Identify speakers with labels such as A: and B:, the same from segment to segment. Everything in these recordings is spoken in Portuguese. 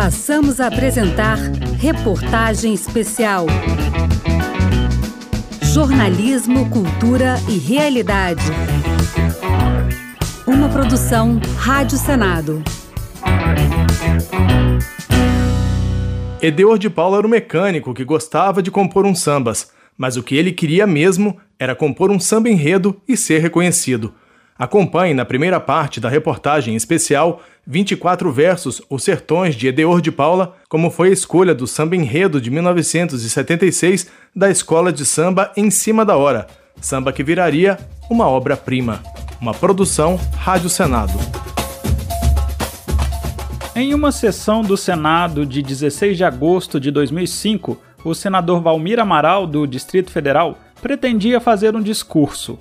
A: Passamos a apresentar reportagem especial. Jornalismo, cultura e realidade. Uma produção Rádio Senado.
B: Edeor de Paula era um mecânico que gostava de compor uns sambas, mas o que ele queria mesmo era compor um samba enredo e ser reconhecido. Acompanhe na primeira parte da reportagem especial 24 versos Os Sertões de Edeor de Paula, como foi a escolha do samba enredo de 1976 da Escola de Samba Em Cima da Hora, samba que viraria uma obra-prima. Uma produção Rádio Senado.
C: Em uma sessão do Senado de 16 de agosto de 2005, o senador Valmir Amaral, do Distrito Federal, pretendia fazer um discurso.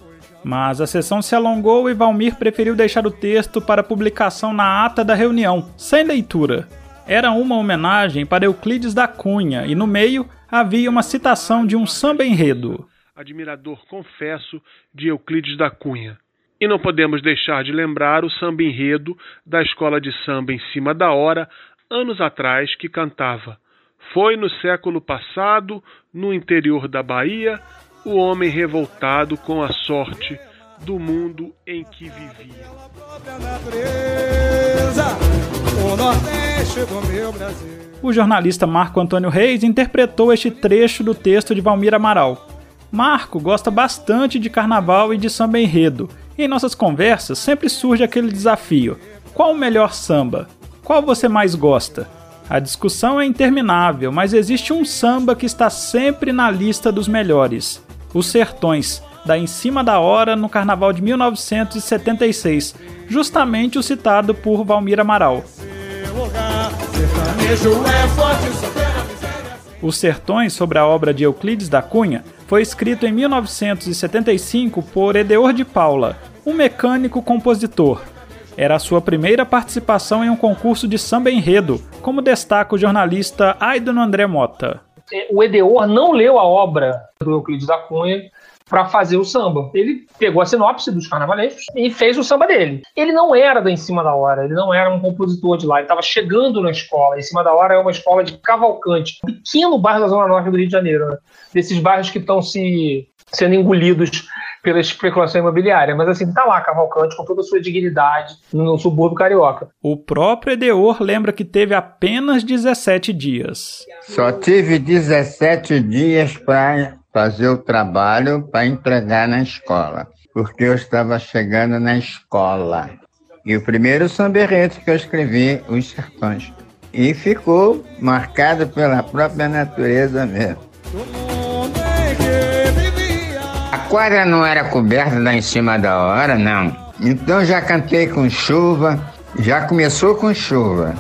C: Mas a sessão se alongou e Valmir preferiu deixar o texto para publicação na ata da reunião, sem leitura. Era uma homenagem para Euclides da Cunha e no meio havia uma citação de um samba enredo.
D: Admirador, confesso, de Euclides da Cunha. E não podemos deixar de lembrar o samba enredo da escola de samba em cima da hora, anos atrás, que cantava: Foi no século passado, no interior da Bahia, o homem revoltado com a sorte do mundo em que vivia.
C: O jornalista Marco Antônio Reis interpretou este trecho do texto de Valmir Amaral. Marco gosta bastante de carnaval e de samba enredo e em nossas conversas sempre surge aquele desafio: qual o melhor samba? Qual você mais gosta? A discussão é interminável, mas existe um samba que está sempre na lista dos melhores: Os Sertões, da Em Cima da Hora no Carnaval de 1976, justamente o citado por Valmir Amaral. Os Sertões, sobre a obra de Euclides da Cunha, foi escrito em 1975 por Edeor de Paula, um mecânico compositor. Era a sua primeira participação em um concurso de samba enredo, como destaca o jornalista Aidan André Mota.
E: O Edeor não leu a obra do Euclides da Cunha para fazer o samba. Ele pegou a sinopse dos carnavalescos e fez o samba dele. Ele não era da Em Cima da Hora, ele não era um compositor de lá, ele estava chegando na escola. Em Cima da Hora é uma escola de Cavalcante, um pequeno bairro da Zona Norte do Rio de Janeiro, né? desses bairros que estão se sendo engolidos pela especulação imobiliária. Mas assim, tá lá Cavalcante com toda a sua dignidade no subúrbio carioca.
C: O próprio Edeor lembra que teve apenas 17 dias.
F: Só tive 17 dias para fazer o trabalho para entregar na escola, porque eu estava chegando na escola. E o primeiro samberreto que eu escrevi, Os Sertões. E ficou marcado pela própria natureza mesmo. Quadra não era coberta lá em cima da hora, não. Então já cantei com chuva, já começou com chuva.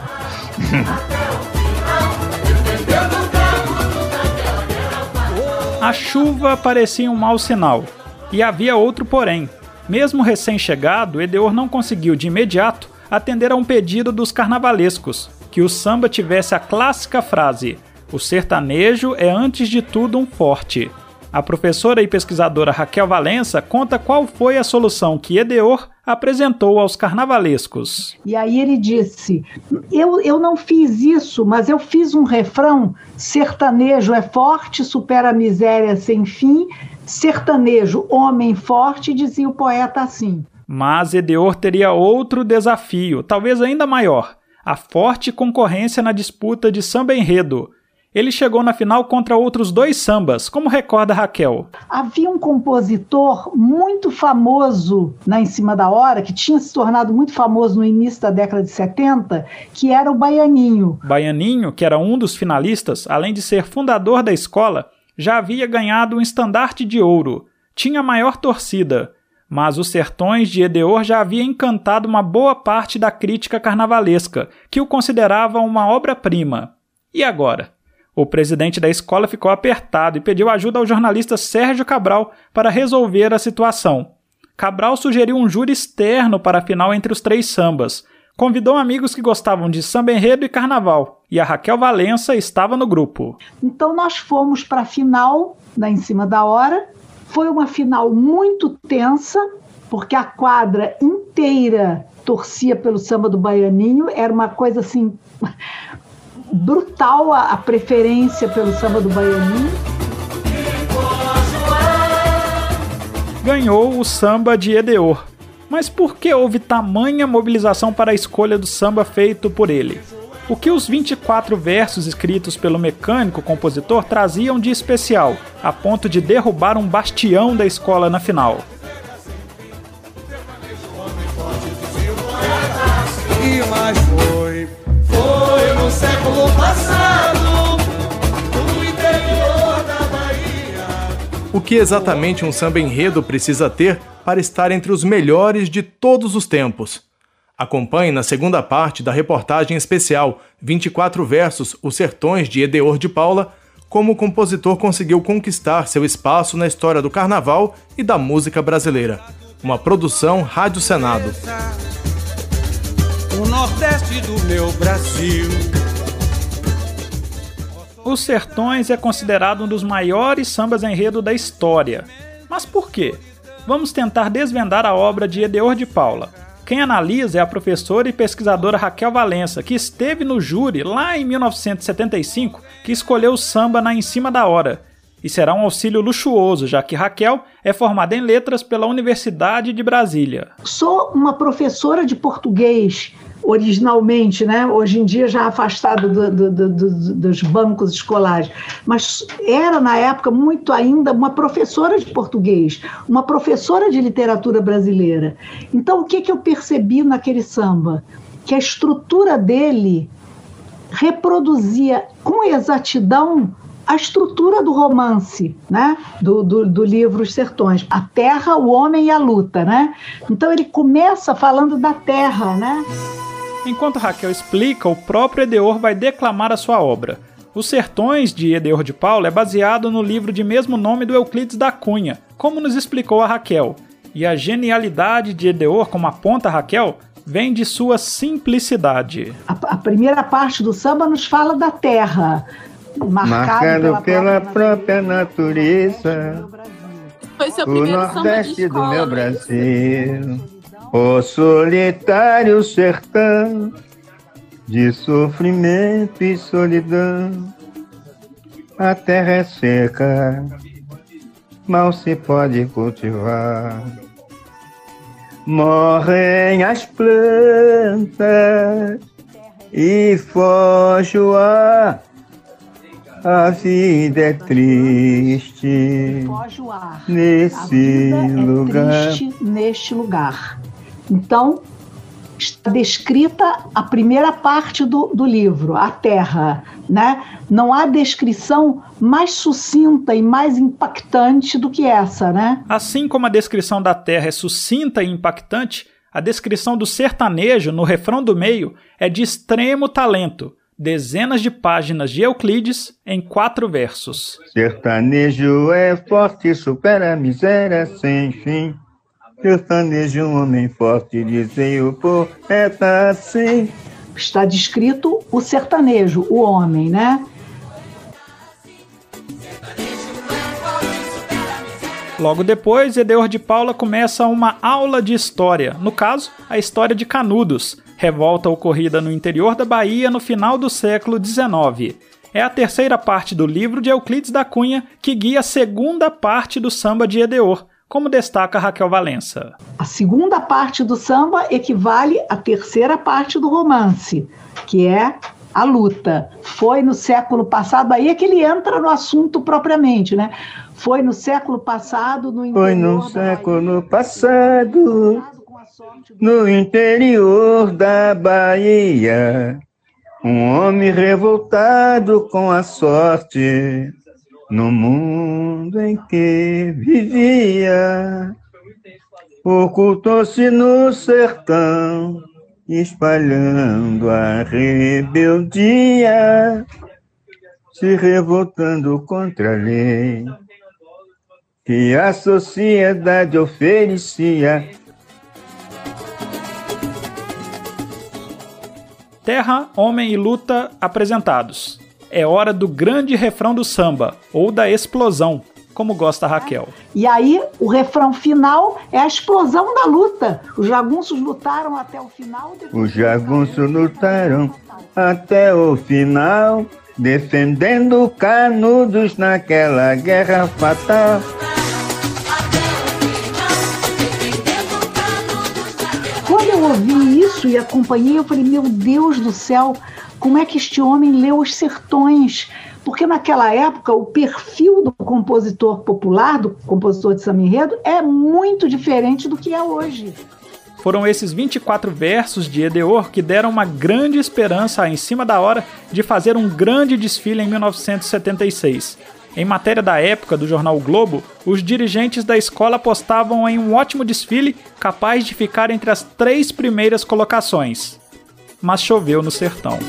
C: A chuva parecia um mau sinal. E havia outro porém. Mesmo recém-chegado, Edeor não conseguiu de imediato atender a um pedido dos carnavalescos, que o samba tivesse a clássica frase: O sertanejo é antes de tudo um forte. A professora e pesquisadora Raquel Valença conta qual foi a solução que Edeor apresentou aos carnavalescos.
G: E aí ele disse: eu, eu não fiz isso, mas eu fiz um refrão: sertanejo é forte, supera a miséria sem fim, sertanejo, homem forte, dizia o poeta assim.
C: Mas Edeor teria outro desafio, talvez ainda maior: a forte concorrência na disputa de samba enredo ele chegou na final contra outros dois sambas, como recorda Raquel.
G: Havia um compositor muito famoso na Em Cima da Hora, que tinha se tornado muito famoso no início da década de 70, que era o Baianinho.
C: Baianinho, que era um dos finalistas, além de ser fundador da escola, já havia ganhado um estandarte de ouro. Tinha maior torcida, mas Os Sertões de Edeor já havia encantado uma boa parte da crítica carnavalesca, que o considerava uma obra-prima. E agora? O presidente da escola ficou apertado e pediu ajuda ao jornalista Sérgio Cabral para resolver a situação. Cabral sugeriu um júri externo para a final entre os três sambas. Convidou amigos que gostavam de samba enredo e carnaval, e a Raquel Valença estava no grupo.
G: Então nós fomos para a final, da Em Cima da Hora. Foi uma final muito tensa, porque a quadra inteira torcia pelo samba do Baianinho. Era uma coisa assim brutal a, a preferência pelo samba do Baianinho.
C: Ganhou o samba de Edeor. Mas por que houve tamanha mobilização para a escolha do samba feito por ele? O que os 24 versos escritos pelo mecânico compositor traziam de especial, a ponto de derrubar um bastião da escola na final?
H: E mais foi, século passado, no interior da Bahia.
B: O que exatamente um samba enredo precisa ter para estar entre os melhores de todos os tempos? Acompanhe na segunda parte da reportagem especial 24 versos Os Sertões de Edeor de Paula, como o compositor conseguiu conquistar seu espaço na história do carnaval e da música brasileira. Uma produção Rádio Senado.
H: O Nordeste do meu Brasil.
C: Os Sertões é considerado um dos maiores sambas enredo da história. Mas por quê? Vamos tentar desvendar a obra de Edeor de Paula. Quem analisa é a professora e pesquisadora Raquel Valença, que esteve no júri lá em 1975, que escolheu o samba na Em Cima da Hora. E será um auxílio luxuoso, já que Raquel é formada em letras pela Universidade de Brasília.
G: Sou uma professora de português originalmente, né? hoje em dia já afastado do, do, do, dos bancos escolares, mas era na época muito ainda uma professora de português, uma professora de literatura brasileira. Então, o que, que eu percebi naquele samba? Que a estrutura dele reproduzia com exatidão a estrutura do romance, né? Do, do, do, livro Os Sertões, a terra, o homem e a luta, né? Então ele começa falando da terra, né?
C: Enquanto Raquel explica, o próprio Edeor vai declamar a sua obra. Os Sertões, de Edeor de Paula, é baseado no livro de mesmo nome do Euclides da Cunha, como nos explicou a Raquel. E a genialidade de Edeor, como aponta Raquel, vem de sua simplicidade.
G: A, a primeira parte do samba nos fala da terra,
F: marcado, pela, pela, própria, natureza.
I: Foi seu
F: o Nordeste do meu Brasil. O solitário sertão de sofrimento e solidão. A terra é seca, mal se pode cultivar. Morrem as plantas e foge o ar. A vida é triste
G: foge o ar.
F: nesse
G: é
F: lugar.
G: Triste neste lugar. Então, está descrita a primeira parte do, do livro, a Terra. Né? Não há descrição mais sucinta e mais impactante do que essa. Né?
C: Assim como a descrição da Terra é sucinta e impactante, a descrição do sertanejo no refrão do meio é de extremo talento. Dezenas de páginas de Euclides em quatro versos.
F: Sertanejo é forte, supera a miséria sem fim. Sertanejo, um homem forte, dizem o poeta assim.
G: Está descrito o sertanejo, o homem, né?
C: Logo depois, Edeor de Paula começa uma aula de história, no caso, a história de Canudos, revolta ocorrida no interior da Bahia no final do século XIX. É a terceira parte do livro de Euclides da Cunha que guia a segunda parte do samba de Edeor, como destaca Raquel Valença.
G: A segunda parte do samba equivale à terceira parte do romance, que é a luta. Foi no século passado, aí é que ele entra no assunto propriamente, né? Foi no século passado, no
F: Foi no século passado, no interior da Bahia, um homem revoltado com a sorte no mundo em que vivia. Ocultou-se no sertão, espalhando a rebeldia, se revoltando contra a lei que a sociedade oferecia.
C: Terra, Homem e Luta apresentados é hora do grande refrão do samba, ou da explosão, como gosta a Raquel.
G: E aí, o refrão final é a explosão da luta. Os jagunços lutaram até o final.
F: Os jagunços lutaram até o final, defendendo Canudos naquela guerra fatal.
G: Quando eu ouvi isso e acompanhei, eu falei: meu Deus do céu, como é que este homem leu Os Sertões? Porque naquela época o perfil do compositor popular, do compositor de samba enredo, é muito diferente do que é hoje.
C: Foram esses 24 versos de Edeor que deram uma grande esperança em cima da hora de fazer um grande desfile em 1976. Em matéria da época do jornal o Globo, os dirigentes da escola apostavam em um ótimo desfile capaz de ficar entre as três primeiras colocações. Mas choveu no sertão.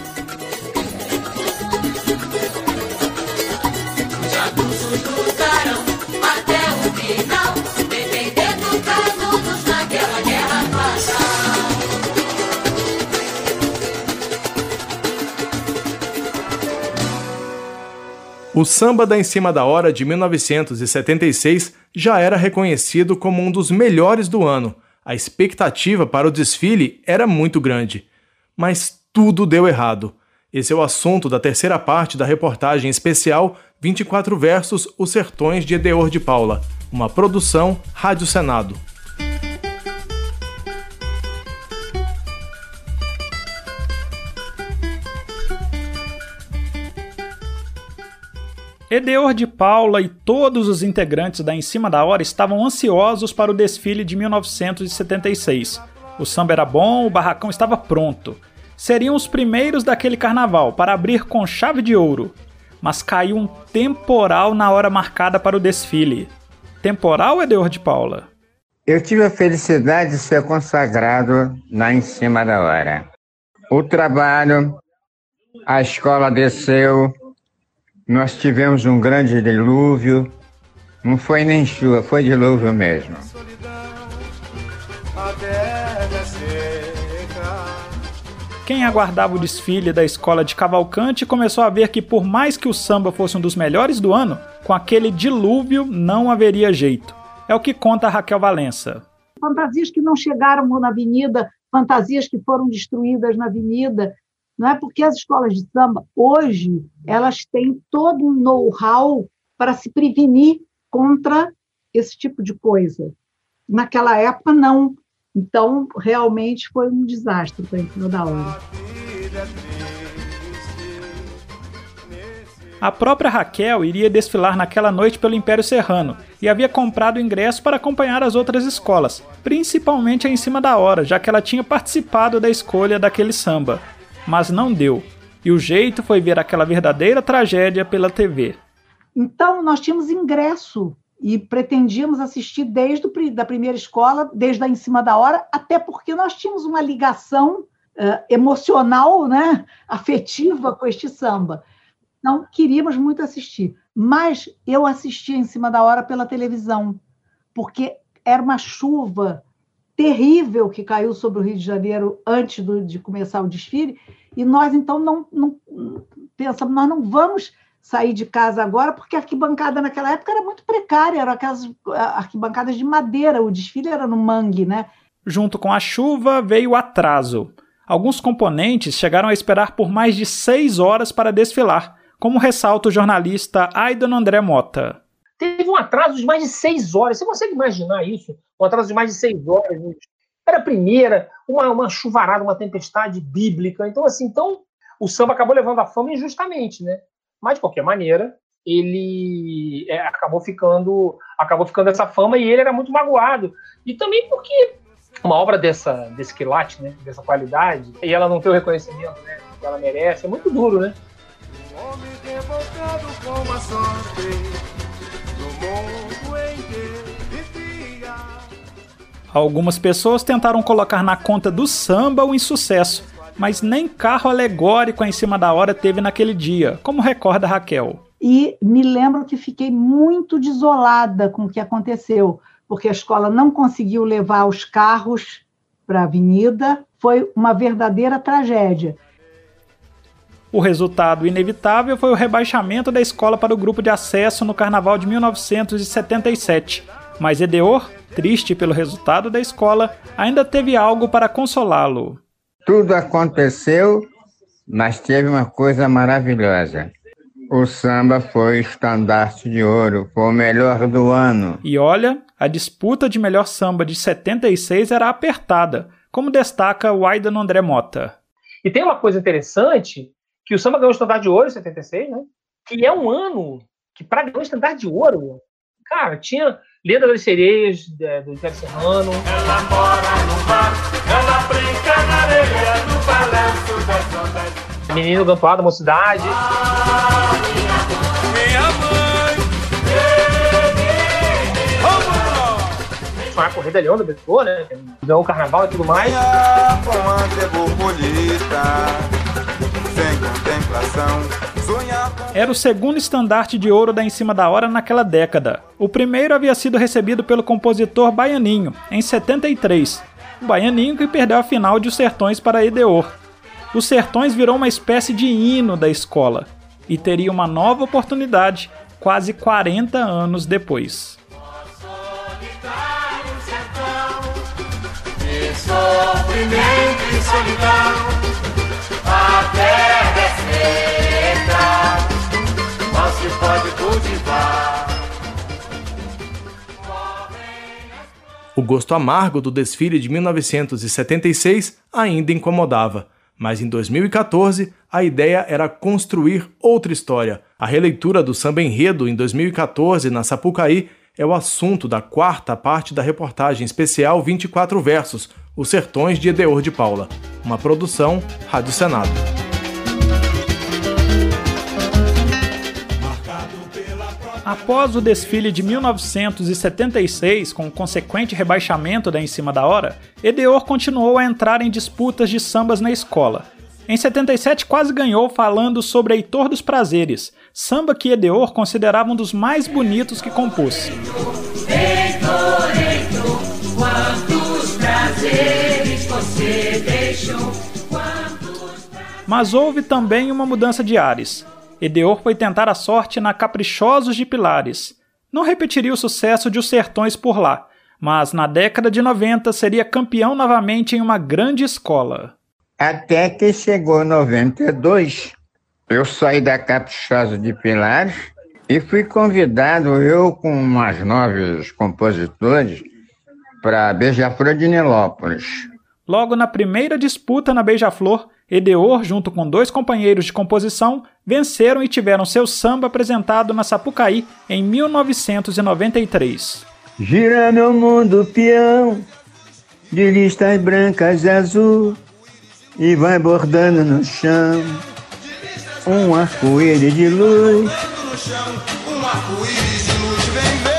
B: O samba da Em Cima da Hora de 1976 já era reconhecido como um dos melhores do ano. A expectativa para o desfile era muito grande. Mas tudo deu errado. Esse é o assunto da terceira parte da reportagem especial 24 versos Os Sertões de Edeor de Paula, uma produção Rádio Senado.
C: Edeor de Paula e todos os integrantes da Em Cima da Hora estavam ansiosos para o desfile de 1976. O samba era bom, o barracão estava pronto. Seriam os primeiros daquele carnaval para abrir com chave de ouro. Mas caiu um temporal na hora marcada para o desfile. Temporal, Edeor de Paula?
F: Eu tive a felicidade de ser consagrado na Em Cima da Hora. O trabalho, a escola desceu, nós tivemos um grande dilúvio, não foi nem chuva, foi dilúvio mesmo.
C: Quem aguardava o desfile da escola de Cavalcante começou a ver que, por mais que o samba fosse um dos melhores do ano, com aquele dilúvio não haveria jeito. É o que conta Raquel Valença.
G: Fantasias que não chegaram na avenida, fantasias que foram destruídas na avenida, não é porque as escolas de samba hoje elas têm todo um know-how para se prevenir contra esse tipo de coisa. Naquela época não. Então realmente foi um desastre para cima da hora.
C: A própria Raquel iria desfilar naquela noite pelo Império Serrano e havia comprado ingresso para acompanhar as outras escolas, principalmente a em cima da hora, já que ela tinha participado da escolha daquele samba mas não deu. E o jeito foi ver aquela verdadeira tragédia pela TV.
G: Então, nós tínhamos ingresso e pretendíamos assistir desde a da primeira escola, desde a em cima da hora, até porque nós tínhamos uma ligação uh, emocional, né, afetiva com este samba. Então, queríamos muito assistir. Mas eu assistia em cima da hora pela televisão, porque era uma chuva terrível que caiu sobre o Rio de Janeiro antes do, de começar o desfile, e nós então não, não pensamos, nós não vamos sair de casa agora, porque a arquibancada naquela época era muito precária, eram aquelas arquibancadas de madeira, o desfile era no mangue, né?
C: Junto com a chuva veio o atraso. Alguns componentes chegaram a esperar por mais de seis horas para desfilar, como ressalta o jornalista Aidan André Mota.
E: Teve um atraso de mais de seis horas. Você consegue imaginar isso? Um atraso de mais de seis horas. Era a primeira, uma, uma chuvarada, uma tempestade bíblica. Então, assim, então, o samba acabou levando a fama injustamente, né? Mas, de qualquer maneira, ele é, acabou ficando acabou ficando essa fama e ele era muito magoado. E também porque uma obra dessa, desse quilate, né, dessa qualidade, e ela não ter o reconhecimento né, que ela merece, é muito duro, né? Um homem com a sorte
C: Algumas pessoas tentaram colocar na conta do samba o insucesso, mas nem carro alegórico em cima da hora teve naquele dia, como recorda Raquel.
G: E me lembro que fiquei muito desolada com o que aconteceu, porque a escola não conseguiu levar os carros para a avenida, foi uma verdadeira tragédia.
C: O resultado inevitável foi o rebaixamento da escola para o grupo de acesso no carnaval de 1977. Mas Edeor, triste pelo resultado da escola, ainda teve algo para consolá-lo.
F: Tudo aconteceu Mas teve uma coisa maravilhosa. O samba foi estandarte de ouro, foi o melhor do ano.
C: E olha, a disputa de melhor samba de 76 era apertada, como destaca o Aidan André Mota.
E: E tem uma coisa interessante, que o samba ganhou o estandarte de ouro em 76, né? Que é um ano que para ganhar o estandarte de ouro, cara, tinha Lenda das Sereias, é, do Zé Serrano. Ela mora no mar, ela brinca na areia, no balanço das ondas. Menino Gampar da Mocidade. Ah, minha mãe, Tinha a Corrida Leão da Pessoa, né? Ganhou o carnaval e tudo mais.
C: Sem contemplação era o segundo estandarte de ouro da Em Cima da Hora naquela década. O primeiro havia sido recebido pelo compositor Baianinho, em 73. O Baianinho que perdeu a final de Os Sertões para Edeor. Os Sertões virou uma espécie de hino da escola e teria uma nova oportunidade quase 40 anos depois. sofrimento e solidão, a
B: O gosto amargo do desfile de 1976 ainda incomodava, mas em 2014 a ideia era construir outra história. A releitura do samba enredo em 2014 na Sapucaí é o assunto da quarta parte da reportagem especial 24 versos, Os Sertões de Edeor de Paula, uma produção Rádio Senado.
C: Após o desfile de 1976, com o consequente rebaixamento da Em Cima da Hora, Edeor continuou a entrar em disputas de sambas na escola. Em 77 quase ganhou falando sobre Heitor dos Prazeres, samba que Edeor considerava um dos mais bonitos que compôs. Heitor, Heitor, quantos prazeres você deixou, Mas houve também uma mudança de ares. Edeor foi tentar a sorte na Caprichosos de Pilares. Não repetiria o sucesso de Os Sertões por lá, mas na década de 90 seria campeão novamente em uma grande escola.
F: Até que chegou 92, eu saí da Caprichosos de Pilares e fui convidado, eu com umas nove compositores, para Beija-Flor de Nilópolis.
C: Logo na primeira disputa na Beija-Flor, Edeor, junto com dois companheiros de composição, venceram e tiveram seu samba apresentado na Sapucaí em 1993.
F: Gira meu mundo peão, de listas brancas e azul, e vai bordando no chão um arco-íris de luz. Um arco-íris de luz vem ver,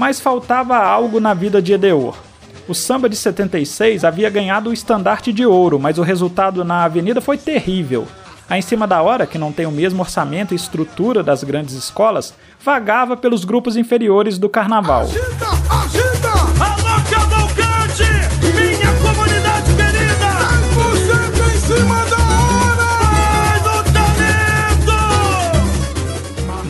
C: Mas faltava algo na vida de Edeor. O samba de 76 havia ganhado o estandarte de ouro, mas o resultado na avenida foi terrível. A Em Cima da Hora, que não tem o mesmo orçamento e estrutura das grandes escolas, vagava pelos grupos inferiores do carnaval. Agita, agita!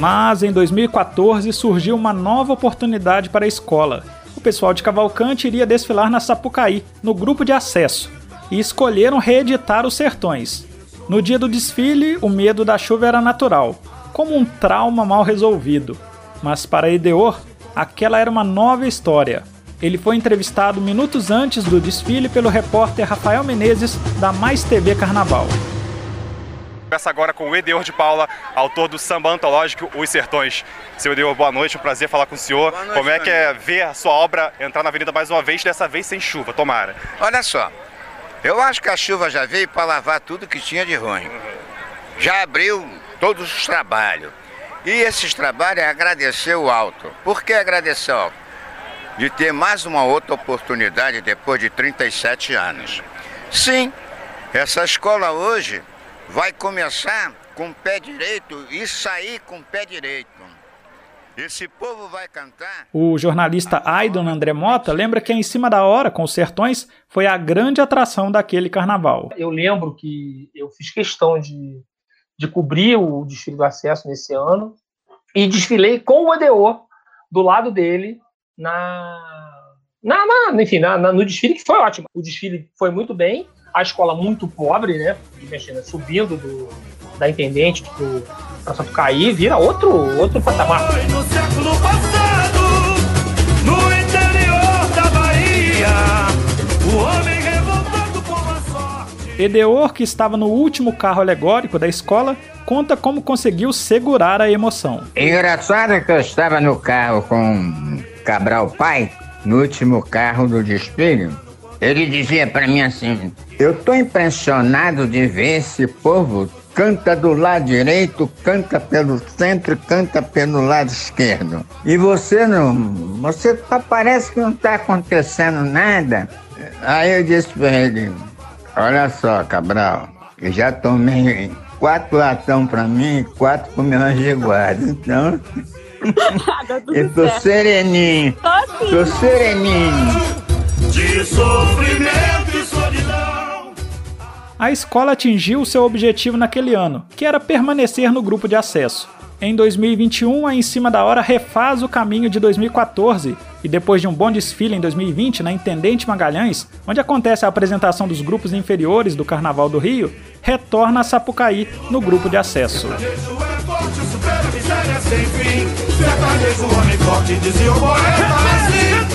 C: Mas em 2014 surgiu uma nova oportunidade para a escola. O pessoal de Cavalcante iria desfilar na Sapucaí, no grupo de acesso, e escolheram reeditar os sertões. No dia do desfile, o medo da chuva era natural, como um trauma mal resolvido. Mas para Edeor, aquela era uma nova história. Ele foi entrevistado minutos antes do desfile pelo repórter Rafael Menezes, da Mais TV Carnaval.
I: Conversa agora com o Edeor de Paula, autor do samba antológico Os Sertões. Seu Edeor, boa noite, um prazer falar com o senhor. Noite, Como é que é ver a sua obra entrar na avenida mais uma vez, dessa vez sem chuva, tomara?
J: Olha só, eu acho que a chuva já veio para lavar tudo que tinha de ruim. Já abriu todos os trabalhos. E esses trabalhos é agradecer o alto. Por que agradecer o alto? De ter mais uma outra oportunidade depois de 37 anos. Sim, essa escola hoje vai começar com o pé direito e sair com o pé direito. Esse povo vai cantar.
C: O jornalista Aidon André Mota lembra que Em Cima da Hora, com os Sertões, foi a grande atração daquele carnaval.
E: Eu lembro que eu fiz questão de, de cobrir o desfile do acesso nesse ano e desfilei com o EDO do lado dele na, na, na enfim, na, na, no desfile que foi ótimo. O desfile foi muito bem, a escola muito pobre, né? Imagina, subindo do, da intendente para Sapucaí, vira outro outro patamar.
H: Foi no século passado, no interior da Bahia, o homem revoltado com a sorte.
C: Edeor, que estava no último carro alegórico da escola, conta como conseguiu segurar a emoção.
F: Engraçado que eu estava no carro com Cabral Pai, no último carro do desfile. Ele dizia para mim assim: Eu tô impressionado de ver esse povo canta do lado direito, canta pelo centro, canta pelo lado esquerdo. E você não, você tá, parece que não está acontecendo nada. Aí eu disse para ele: Olha só, Cabral, eu já tomei quatro latão para mim quatro pro meu guarda. Então, eu tô sereninho. Tô sereninho.
H: De sofrimento e solidão.
C: A escola atingiu seu objetivo naquele ano, que era permanecer no grupo de acesso. Em 2021, a Em Cima da Hora refaz o caminho de 2014 e depois de um bom desfile em 2020 na Intendente Magalhães, onde acontece a apresentação dos grupos inferiores do Carnaval do Rio, retorna a Sapucaí no grupo de acesso.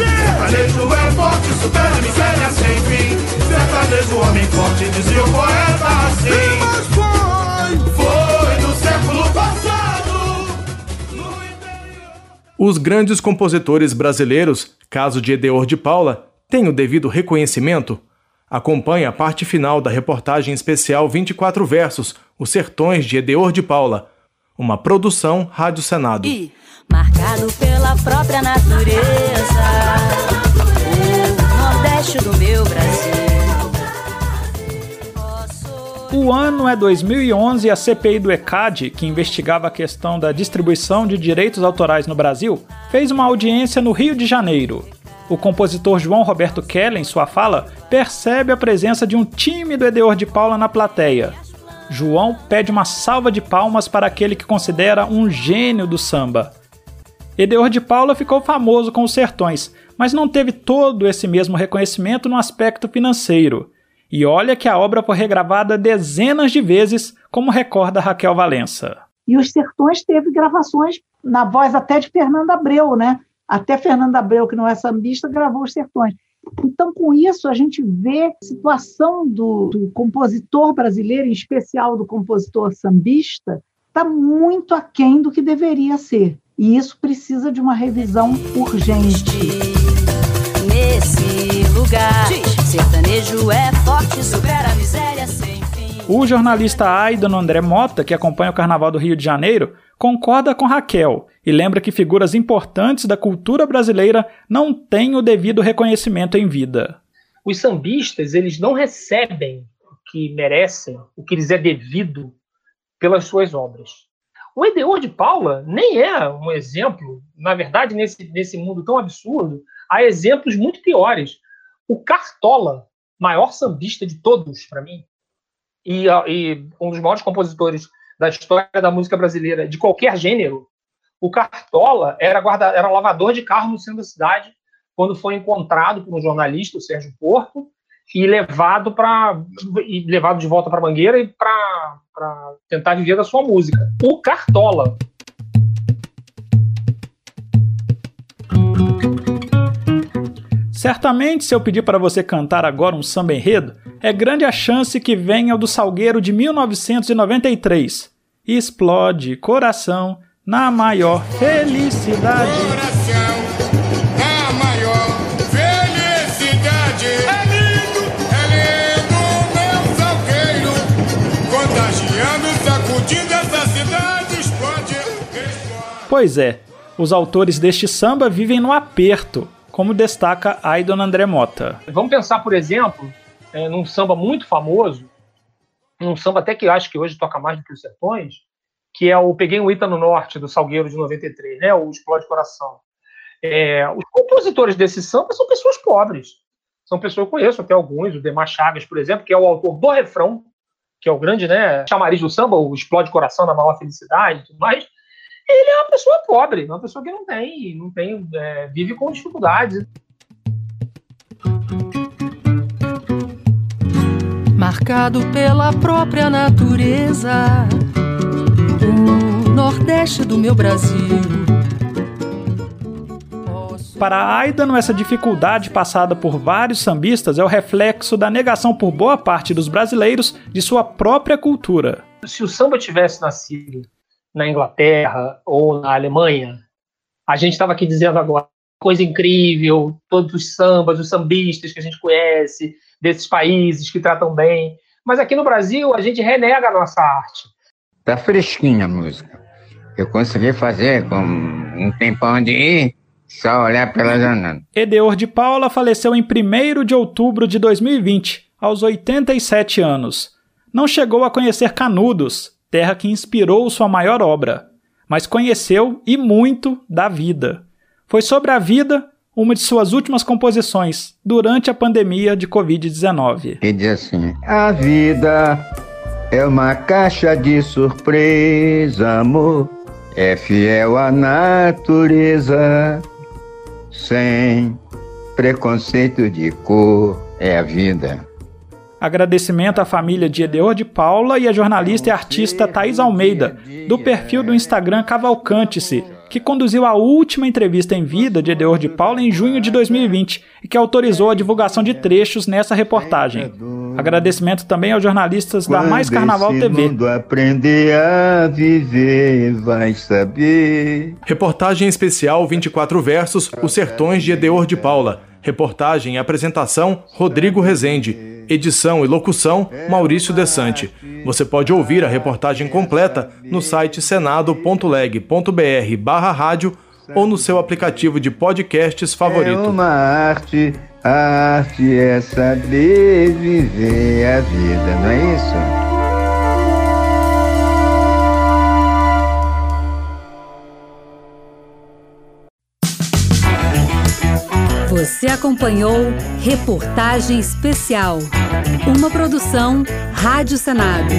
H: É Sertanejo, é forte, supera a miséria sem fim. Sertanejo, homem forte, dizia o poeta assim. Mas foi, foi no século passado. No interior.
B: Os grandes compositores brasileiros, caso de Edeor de Paula, têm o devido reconhecimento? Acompanhe a parte final da reportagem especial 24 Versos, Os Sertões de Edeor de Paula, uma produção Rádio Senado.
K: E marcado pela própria natureza, o Nordeste do meu Brasil.
C: O ano é 2011 e a CPI do ECAD, que investigava a questão da distribuição de direitos autorais no Brasil, fez uma audiência no Rio de Janeiro. O compositor João Roberto Keller, em sua fala, percebe a presença de um tímido Edeor de Paula na plateia. João pede uma salva de palmas para aquele que considera um gênio do samba. Edeor de Paula ficou famoso com os sertões, mas não teve todo esse mesmo reconhecimento no aspecto financeiro. E olha que a obra foi regravada dezenas de vezes, como recorda Raquel Valença.
G: E os Sertões teve gravações na voz até de Fernanda Abreu, né? Até Fernanda Abreu, que não é sambista, gravou os Sertões. Então, com isso, a gente vê a situação do, do compositor brasileiro, em especial do compositor sambista, está muito aquém do que deveria ser. E isso precisa de uma revisão urgente.
K: Nesse lugar, sertanejo é forte, supera a miséria sem fim.
C: O jornalista Aidan André Mota, que acompanha o Carnaval do Rio de Janeiro, concorda com Raquel e lembra que figuras importantes da cultura brasileira não têm o devido reconhecimento em vida.
E: Os sambistas, eles não recebem o que merecem, o que lhes é devido pelas suas obras. O Edeor de Paula nem é um exemplo, na verdade, nesse, nesse mundo tão absurdo, há exemplos muito piores. O Cartola, maior sambista de todos, para mim, e, e um dos maiores compositores da história da música brasileira, de qualquer gênero, o Cartola era, guarda, era lavador de carro no centro da cidade, quando foi encontrado por um jornalista, o Sérgio Porto, e levado para e levado de volta para Mangueira e para tentar viver da sua música. O Cartola.
C: Certamente, se eu pedir para você cantar agora um samba enredo, é grande a chance que venha o do Salgueiro de 1993. Explode coração na maior felicidade.
H: Coração,
C: Pois é, os autores deste samba vivem no aperto, como destaca Aidon André Mota.
E: Vamos pensar, por exemplo, é, num samba muito famoso, num samba até que acho que hoje toca mais do que os Sertões, que é o Peguei um Ita no Norte, do Salgueiro de 93, né? o Explode Coração. É, os compositores desse samba são pessoas pobres. São pessoas, eu conheço até alguns, o Demar Chagas, por exemplo, que é o autor do refrão, que é o grande né, chamariz do samba, o Explode Coração na Maior Felicidade e tudo mais. Ele é uma pessoa pobre, uma pessoa que não tem, não tem, é, vive com dificuldades.
L: Marcado pela própria natureza, o Nordeste do meu Brasil.
C: Para Aidan, essa dificuldade passada por vários sambistas é o reflexo da negação por boa parte dos brasileiros de sua própria cultura.
E: Se o samba tivesse nascido na Inglaterra ou na Alemanha, a gente estava aqui dizendo agora coisa incrível, todos os sambas, os sambistas que a gente conhece, desses países que tratam bem. Mas aqui no Brasil, a gente renega a nossa arte.
F: Tá fresquinha a música. Eu consegui fazer com um tempão de ir, só olhar pela janela.
C: Edeor de Paula faleceu em 1 de outubro de 2020, aos 87 anos. Não chegou a conhecer Canudos, terra que inspirou sua maior obra, mas conheceu e muito da vida. Foi sobre a vida uma de suas últimas composições durante a pandemia de Covid-19.
F: E diz assim: A vida é uma caixa de surpresa, amor. É fiel à natureza, sem preconceito de cor, é a vida.
C: Agradecimento à família de Edeor de Paula e à jornalista e artista Thais Almeida, do perfil do Instagram Cavalcante-se, que conduziu a última entrevista em vida de Edeor de Paula em junho de 2020 e que autorizou a divulgação de trechos nessa reportagem. Agradecimento também aos jornalistas da Mais Carnaval TV.
F: aprender a viver, vai saber.
B: Reportagem especial 24 versos Os Sertões de Edeor de Paula. Reportagem e apresentação Rodrigo Rezende. Edição e locução Maurício Desante. Você pode ouvir a reportagem completa no site senado.leg.br barra rádio ou no seu aplicativo de podcasts favorito.
F: É uma arte, a arte é saber viver a vida, não é isso?
A: Acompanhou Reportagem Especial, uma produção Rádio Senado.